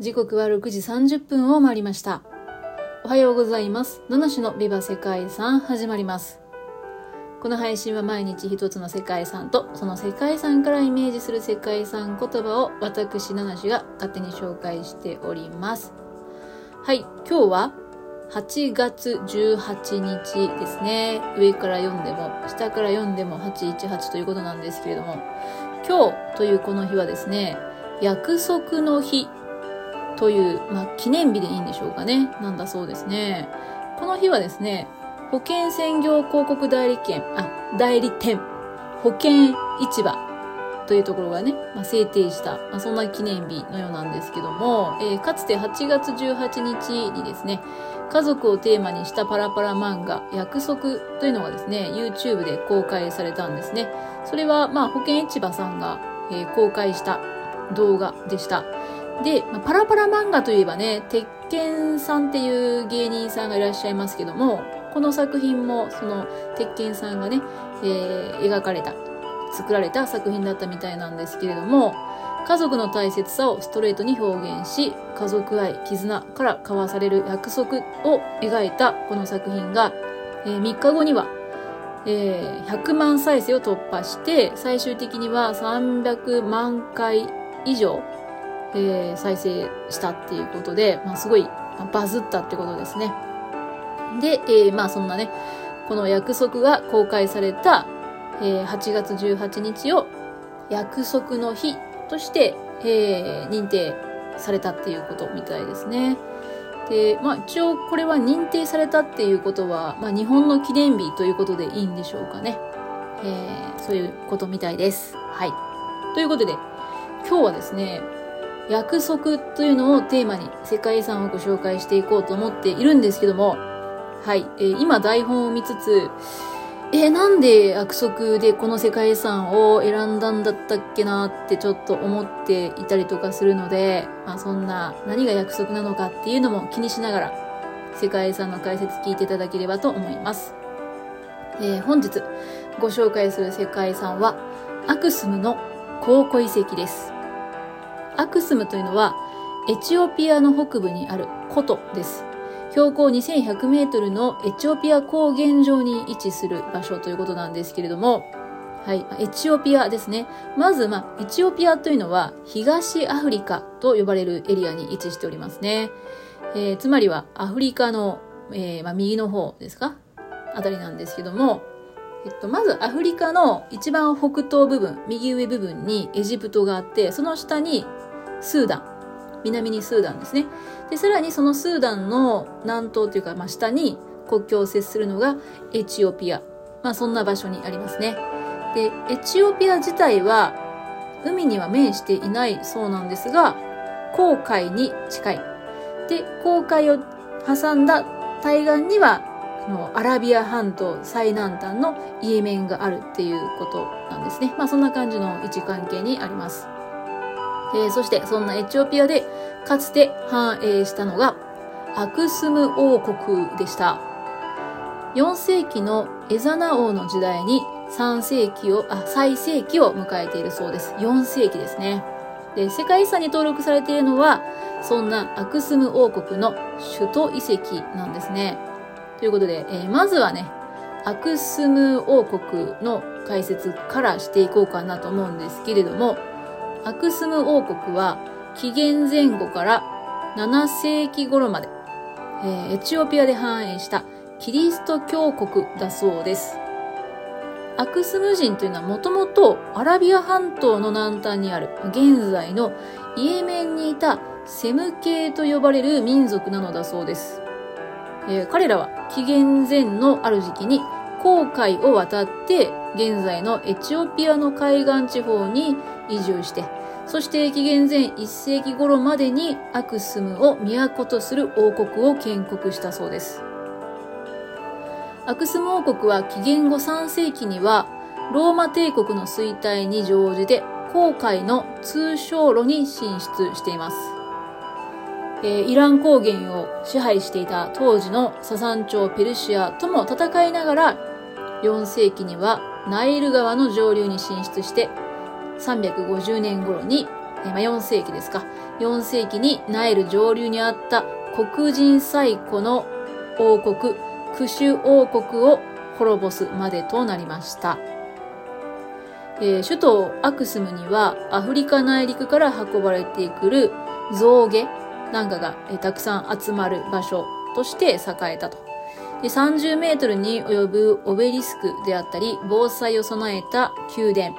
時刻は6時30分を回りました。おはようございます。七種のビバ世界遺産始まります。この配信は毎日一つの世界遺産とその世界遺産からイメージする世界遺産言葉を私七種が勝手に紹介しております。はい、今日は8月18日ですね。上から読んでも下から読んでも818ということなんですけれども、今日というこの日はですね、約束の日という、まあ、記念日でいいんでしょうかね。なんだそうですね。この日はですね、保険専業広告代理店、あ、代理店、保険市場というところがね、まあ、制定した、まあ、そんな記念日のようなんですけども、えーかつて8月18日にですね、家族をテーマにしたパラパラ漫画、約束というのがですね、YouTube で公開されたんですね。それは、まあ、保険市場さんが、えー公開した動画でした。で、まあパラパラ漫画といえばね、鉄拳さんっていう芸人さんがいらっしゃいますけども、この作品もその鉄拳さんがね、えー描かれた、作られた作品だったみたいなんですけれども、家族の大切さをストレートに表現し、家族愛、絆から交わされる約束を描いたこの作品が、えー3日後には、えー100万再生を突破して、最終的には300万回以上、えー再生したっていうことで、まあ、すごいバズったってことですね。で、えーまあそんなね、この約束が公開された、えー8月18日を約束の日として、えー認定されたっていうことみたいですね。で、まあ一応これは認定されたっていうことは、まあ日本の記念日ということでいいんでしょうかね。えーそういうことみたいです。はい。ということで、今日はですね、約束というのをテーマに世界遺産をご紹介していこうと思っているんですけども、はい、えー今台本を見つつ、えーなんで約束でこの世界遺産を選んだんだったっけなってちょっと思っていたりとかするので、まあそんな何が約束なのかっていうのも気にしながら世界遺産の解説聞いていただければと思います。えー本日ご紹介する世界遺産はアクスムの考古遺跡です。アクスムというのはエチオピアの北部にある古都です。標高2100メートルのエチオピア高原上に位置する場所ということなんですけれども、はい、エチオピアですね。まず、まあ、エチオピアというのは東アフリカと呼ばれるエリアに位置しておりますね。えーつまりはアフリカの、えーまあ、右の方ですか？あたりなんですけども、えっと、まずアフリカの一番北東部分、右上部分にエジプトがあって、その下にスーダン、南にスーダンですね。で、さらにそのスーダンの南東というか、まあ、下に国境を接するのがエチオピア。まあ、そんな場所にありますね。で、エチオピア自体は海には面していないそうなんですが、紅海に近い。で、紅海を挟んだ対岸には、のアラビア半島最南端のイエメンがあるっていうことなんですね。まあそんな感じの位置関係にあります。えーそしてそんなエチオピアでかつて繁栄したのがアクスム王国でした。4世紀のエザナ王の時代に3世紀を、あ、最盛期を迎えているそうです。4世紀ですね。で、世界遺産に登録されているのは、そんなアクスム王国の首都遺跡なんですね。ということで、えーまずはね、アクスム王国の解説からしていこうかなと思うんですけれども、アクスム王国は紀元前後から7世紀頃まで、えーエチオピアで繁栄したキリスト教国だそうです。アクスム人というのはもともとアラビア半島の南端にある現在のイエメンにいたセム系と呼ばれる民族なのだそうです。えー彼らは紀元前のある時期に航海を渡って現在のエチオピアの海岸地方に移住してそして紀元前1世紀頃までにアクスムを都とする王国を建国したそうです。アクスム王国は紀元後3世紀にはローマ帝国の衰退に乗じて航海の通商路に進出しています。えイラン高原を支配していた当時のササン朝ペルシアとも戦いながら4世紀にはナイル川の上流に進出して350年頃にえ、まあ、4世紀ですか。4世紀にナイル上流にあった黒人最古の王国、クシュ王国を滅ぼすまでとなりました。えー、首都アクスムにはアフリカ内陸から運ばれてくる象牙なんかが、えー、たくさん集まる場所として栄えたと。で30メートルに及ぶオベリスクであったり、防災を備えた宮殿、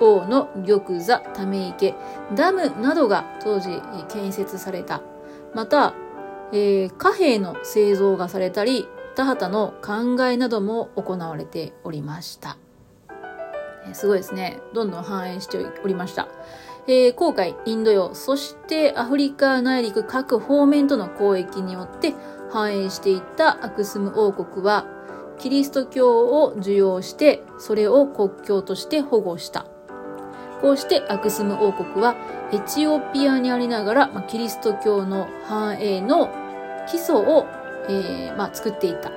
王の玉座、ため池、ダムなどが当時建設された。また、えー、貨幣の製造がされたり、田畑の考えなども行われておりました。すごいですね。どんどん繁栄しておりました。えー、航海、インド洋、そしてアフリカ内陸各方面との交易によって繁栄していったアクスム王国は、キリスト教を受容して、それを国教として保護した。こうしてアクスム王国はエチオピアにありながら、ま、キリスト教の繁栄の基礎を、えーまあ、作っていた。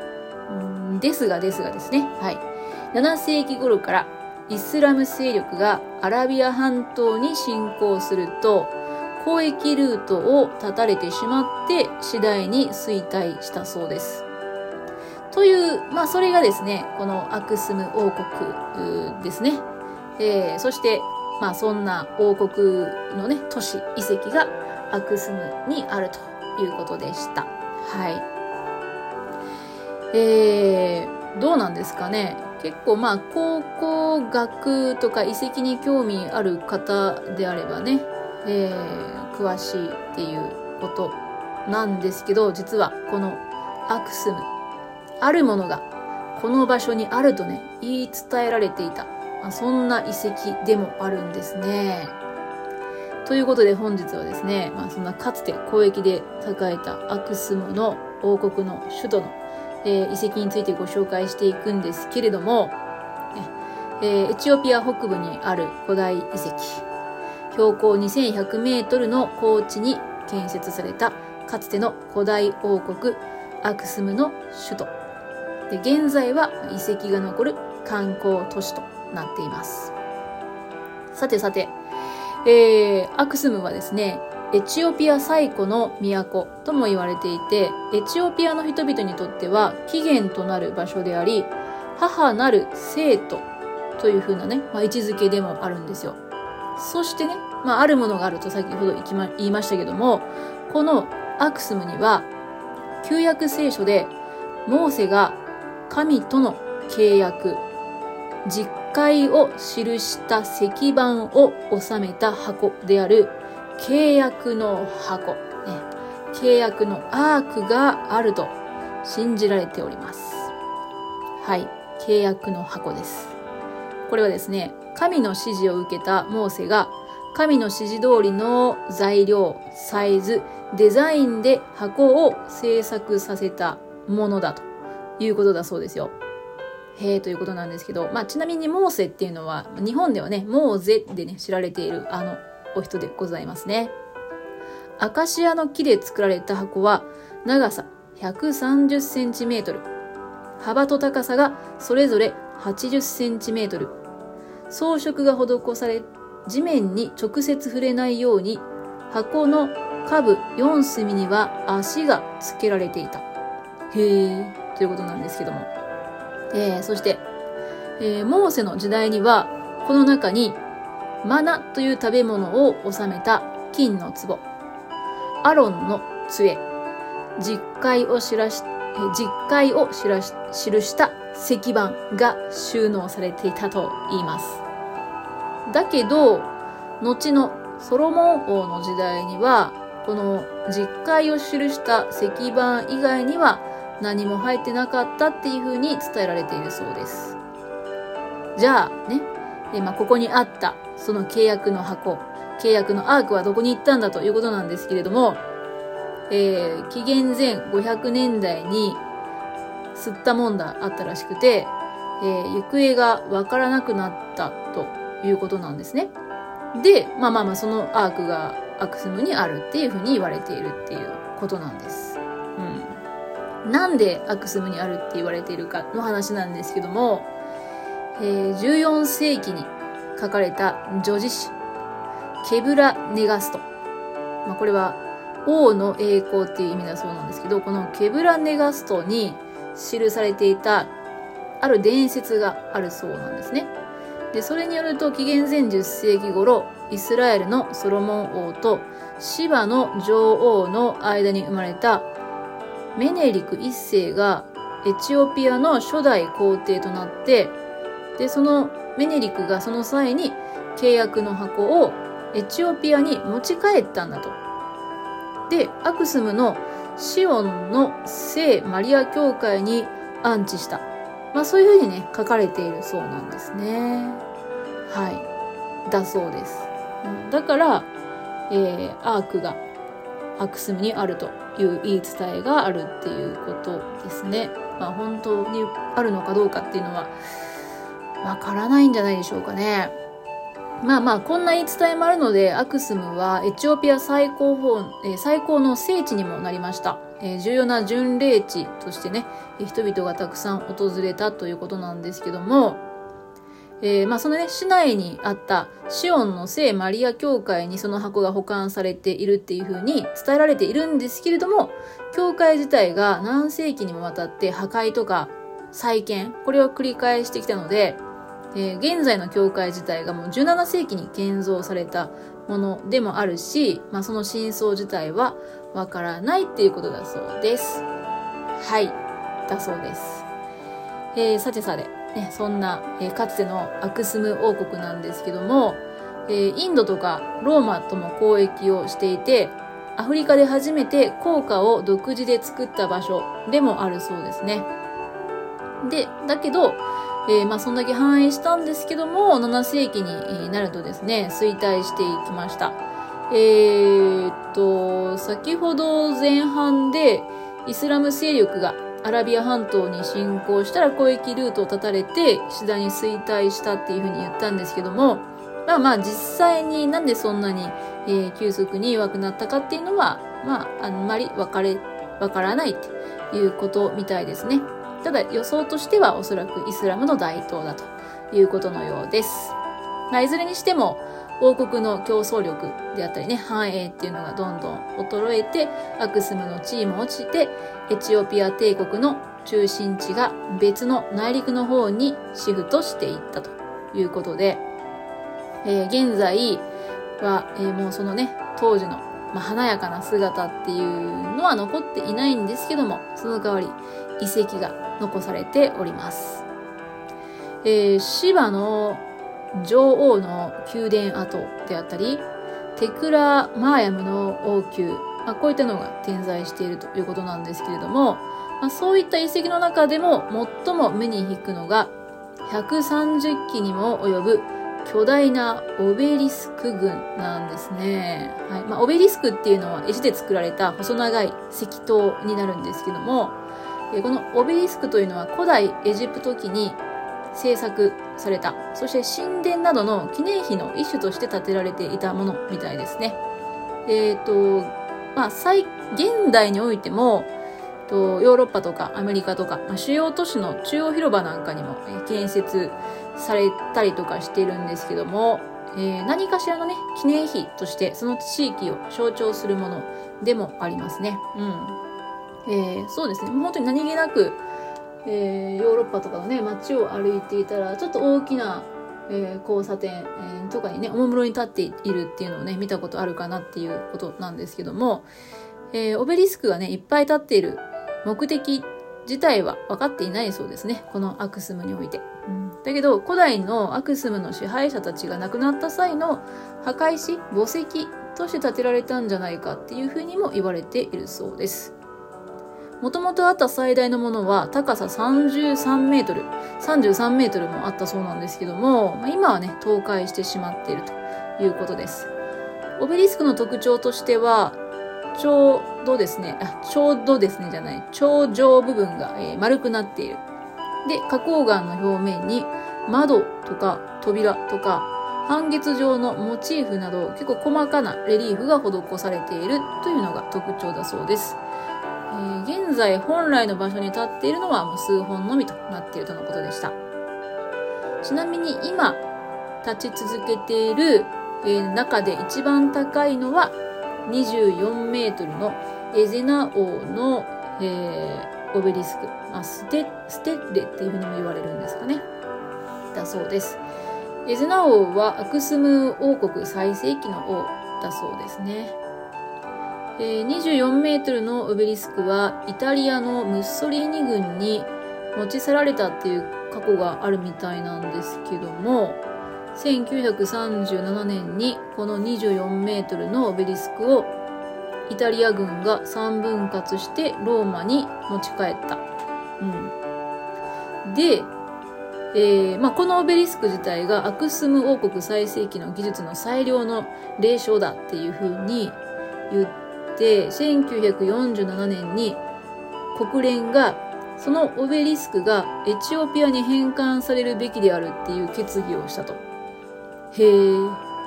ですがですがですね、はい。7世紀頃からイスラム勢力がアラビア半島に侵攻すると、交易ルートを断たれてしまって次第に衰退したそうです。という、まあそれがですね、このアクスム王国ですね。えー、そして、まあそんな王国のね、都市、遺跡がアクスムにあるということでした。はい。えー、どうなんですかね。結構まあ考古学とか遺跡に興味ある方であればね、えー、詳しいっていうことなんですけど、実はこのアクスム、あるものがこの場所にあるとね、言い伝えられていた。まあ、そんな遺跡でもあるんですね。ということで本日はですね、まあ、そんなかつて交易で栄えたアクスムの王国の首都のえー、遺跡についてご紹介していくんですけれども、えー、エチオピア北部にある古代遺跡、標高2100メートルの高地に建設されたかつての古代王国アクスムの首都。で現在は遺跡が残る観光都市となっています。さてさて、えー、アクスムはですね、エチオピア最古の都とも言われていて、エチオピアの人々にとっては起源となる場所であり、母なる生徒という風なね、まあ、位置づけでもあるんですよ。そしてね、まあ、あるものがあると先ほど言いましたけども、このアクスムには、旧約聖書で、モーセが神との契約、実会を記した石板を収めた箱である契約の箱、ね、契約のアークがあると信じられております。はい、契約の箱です。これはですね、神の指示を受けたモーセが神の指示通りの材料、サイズ、デザインで箱を制作させたものだということだそうですよ。へえということなんですけど、まあちなみにモーセっていうのは日本ではね、モーゼでね、知られているあのお人でございますね。アカシアの木で作られた箱は長さ130センチメートル、幅と高さがそれぞれ80センチメートル、装飾が施され、地面に直接触れないように、箱の下部4隅には足が付けられていた。へえ、ということなんですけども。えー、そして、えー、モーセの時代には、この中にマナという食べ物を収めた金の壺、アロンの杖、実会を知らし、実会を知らし、記した石板が収納されていたと言います。だけど、後のソロモン王の時代には、この実会を記した石板以外には何も入ってなかったっていうふうに伝えられているそうです。じゃあね、でまあ、ここにあったその契約の箱、契約のアークはどこに行ったんだということなんですけれども、えー、紀元前500年代に吸ったもんだあったらしくて、えー、行方がわからなくなったということなんですね。で、まあまあまあそのアークがアクスムにあるっていうふうに言われているっていうことなんです。うん。なんでアクスムにあるって言われているかの話なんですけども、えー、14世紀に書かれた女子誌、ケブラ・ネガスト。まあ、これは王の栄光っていう意味だそうなんですけど、このケブラ・ネガストに記されていたある伝説があるそうなんですね。で、それによると紀元前10世紀頃、イスラエルのソロモン王とシバの女王の間に生まれたメネリク一世がエチオピアの初代皇帝となって、で、そのメネリクがその際に契約の箱をエチオピアに持ち帰ったんだと。で、アクスムのシオンの聖マリア教会に安置した。まあそういうふうにね、書かれているそうなんですね。はい。だそうです。だから、えー、アークがアクスムにあるという言い伝えがあるっていうことですね。まあ本当にあるのかどうかっていうのはわからないんじゃないでしょうかね。まあまあ、こんな言い伝えもあるので、アクスムはエチオピア最高峰、えー、最高の聖地にもなりました。えー、重要な巡礼地としてね、人々がたくさん訪れたということなんですけども、えー、まあそのね、市内にあったシオンの聖マリア教会にその箱が保管されているっていう風に伝えられているんですけれども、教会自体が何世紀にもわたって破壊とか再建、これを繰り返してきたので、えー、現在の教会自体がもう17世紀に建造されたものでもあるし、まあ、その真相自体はわからないっていうことだそうです。はい。だそうです。えー、さてさて、ね、そんな、えー、かつてのアクスム王国なんですけども、えー、インドとかローマとも交易をしていて、アフリカで初めて硬貨を独自で作った場所でもあるそうですね。で、だけど、えー、まあ、そんだけ繁栄したんですけども、7世紀になるとですね、衰退していきました。えー、っと、先ほど前半で、イスラム勢力がアラビア半島に侵攻したら交易ルートを断たれて、次第に衰退したっていうふうに言ったんですけども、まあまあ実際になんでそんなに、えー、急速に弱くなったかっていうのは、まああんまりわかれ、わからないっていうことみたいですね。ただ予想としてはおそらくイスラムの台頭だということのようです。まあ、いずれにしても王国の競争力であったりね、繁栄っていうのがどんどん衰えて、アクスムの地位も落ちて、エチオピア帝国の中心地が別の内陸の方にシフトしていったということで、えー、現在は、えー、もうそのね、当時の、まあ、華やかな姿っていうのは残っていないんですけども、その代わり遺跡が残されております。えー、芝の女王の宮殿跡であったり、テクラ・マーヤムの王宮、まあ、こういったのが点在しているということなんですけれども、まあ、そういった遺跡の中でも最も目に引くのが、130基にも及ぶ巨大なオベリスク群なんですね。はい。まあ、オベリスクっていうのは石で作られた細長い石塔になるんですけども、このオベリスクというのは古代エジプト期に制作された、そして神殿などの記念碑の一種として建てられていたものみたいですね。えっ、ー、と、まあ、最、現代においても、とヨーロッパとかアメリカとか、まあ、主要都市の中央広場なんかにも、建設されたりとかしているんですけども、えー、何かしらのね、記念碑としてその地域を象徴するものでもありますね。うん。えー、そうですね、本当に何気なく、えー、ヨーロッパとかのね、街を歩いていたら、ちょっと大きな、えー、交差点、え、とかにね、おもむろに立っているっていうのをね、見たことあるかなっていうことなんですけども、え、オベリスクがね、いっぱい立っている目的自体は分かっていないそうですね。このアクスムにおいて。うん、だけど、古代のアクスムの支配者たちが亡くなった際の墓石、墓石として建てられたんじゃないかっていうふうにも言われているそうです。もともとあった最大のものは高さ33メートル、33メートルもあったそうなんですけども、今はね、倒壊してしまっているということです。オベリスクの特徴としては、ちょうどですね、あ、ちょうどですねじゃない、頂上部分が、丸くなっている。で、花崗岩の表面に窓とか扉とか半月状のモチーフなど結構細かなレリーフが施されているというのが特徴だそうです。えー、現在本来の場所に立っているのはもう数本のみとなっているとのことでした。ちなみに今立ち続けているえー、中で一番高いのは24メートルのエゼナ王の、えー、オベリスク、まあ、ステステッレっていうふうにも言われるんですかね。だそうです。エゼナ王はアクスム王国最盛期の王だそうですね、えー、24メートルのオベリスクはイタリアのムッソリーニ軍に持ち去られたっていう過去があるみたいなんですけども1937年にこの24メートルのオベリスクをイタリア軍が3分割してローマに持ち帰った。うん、で、えーまあ、このオベリスク自体がアクスム王国最盛期の技術の最良の霊障だっていうふうに言って1947年に国連がそのオベリスクがエチオピアに返還されるべきであるっていう決議をしたと。へえ、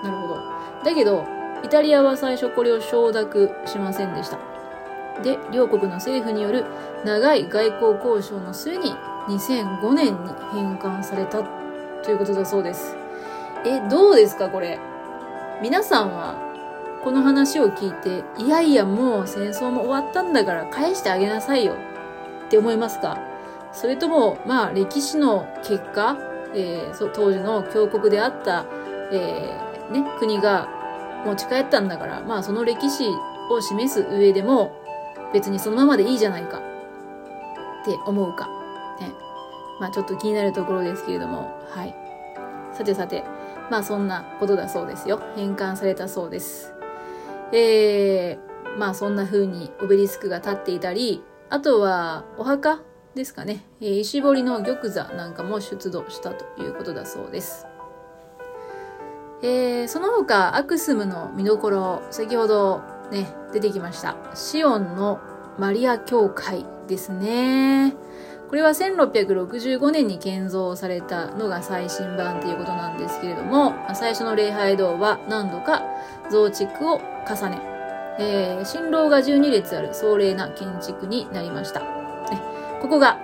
なるほど。だけど、イタリアは最初これを承諾しませんでした。で、両国の政府による長い外交交渉の末に2005年に返還されたということだそうです。え、どうですかこれ。皆さんはこの話を聞いて、いやいやもう戦争も終わったんだから返してあげなさいよって思いますか？それとも、まあ歴史の結果、えー、当時の強国であった、えー、ね、国が持ち帰ったんだから、まあその歴史を示す上でも別にそのままでいいじゃないかって思うか。ね。まあちょっと気になるところですけれども、はい。さてさて、まあそんなことだそうですよ。返還されたそうです。えー、まあそんな風にオベリスクが立っていたり、あとはお墓ですかね。えー、石彫りの玉座なんかも出土したということだそうです。えー、その他、アクスムの見どころ、先ほどね、出てきました。シオンのマリア教会ですね。これは1665年に建造されたのが最新版ということなんですけれども、最初の礼拝堂は何度か増築を重ね、えー、新郎が12列ある壮麗な建築になりました。ここが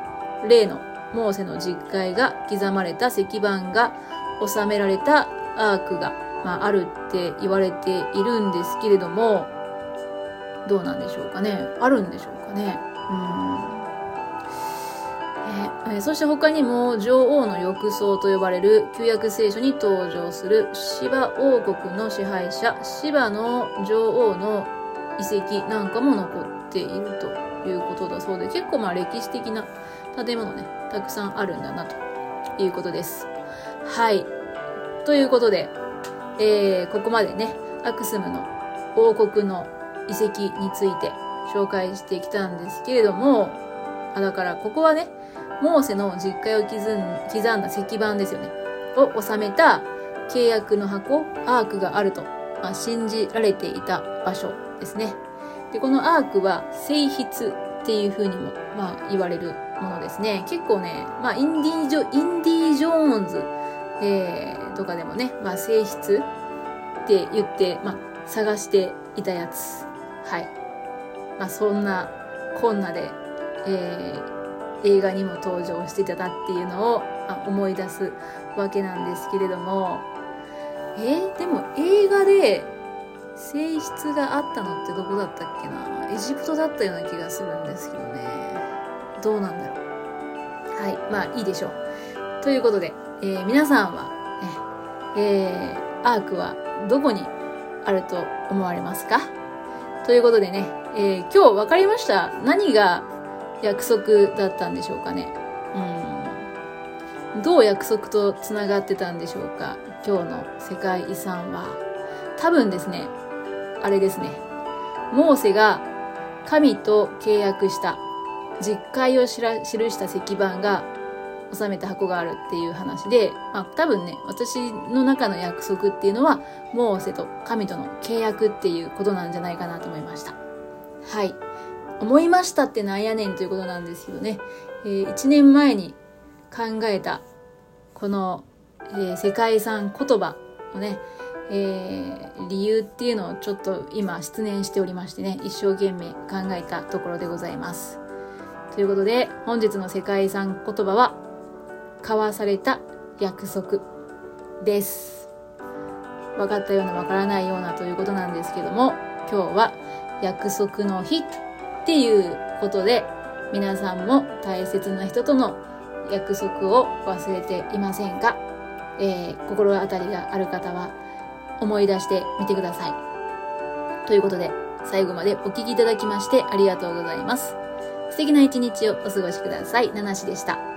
例のモーセの実会が刻まれた石板が収められたアークが、まあ、あるって言われているんですけれども、どうなんでしょうかね。あるんでしょうかね。うんえ、そして他にも女王の浴槽と呼ばれる旧約聖書に登場する芝王国の支配者芝の女王の遺跡なんかも残っているということだそうで結構まあ歴史的な建物ねたくさんあるんだなということです。はい。ということで、えー、ここまでねアクスムの王国の遺跡について紹介してきたんですけれどもあだからここはねモーセの実家を刻んだ石板ですよねを収めた契約の箱アークがあると、まあ、信じられていた場所ですね。で、このアークは性質っていう風にも、まあ、言われるものですね。結構ね、まあ、インディージョ、インディ・ージョーンズ、えー、とかでもね、まあ、性質って言って、まあ、探していたやつ。はい。まあ、そんなこんなで、えー、映画にも登場していたっていうのを、思い出すわけなんですけれども、えー、でも映画で性質があったのってどこだったっけな？エジプトだったような気がするんですけどね。どうなんだろう？はい。まあいいでしょう。ということで、えー、皆さんは、ね、えー、アークはどこにあると思われますか？ということでね、えー、今日分かりました何が約束だったんでしょうかね。うん。どう約束と繋がってたんでしょうか今日の世界遺産は。多分ですね、あれですね。モーセが神と契約した実会を記した石板が収めた箱があるっていう話で、まあ多分ね、私の中の約束っていうのは、モーセと神との契約っていうことなんじゃないかなと思いました。はい。思いましたってなんやねんということなんですけどね、えー、1年前に考えた、この、えー、世界遺産言葉をね、えー、理由っていうのをちょっと今失念しておりましてね、一生懸命考えたところでございます。ということで、本日の世界遺産言葉は、交わされた約束です。分かったような分からないようなということなんですけども、今日は約束の日っていうことで、皆さんも大切な人との約束を忘れていませんか、えー、心当たりがある方は思い出してみてください。ということで、最後までお聴きいただきましてありがとうございます。素敵な一日をお過ごしください。ナナシでした。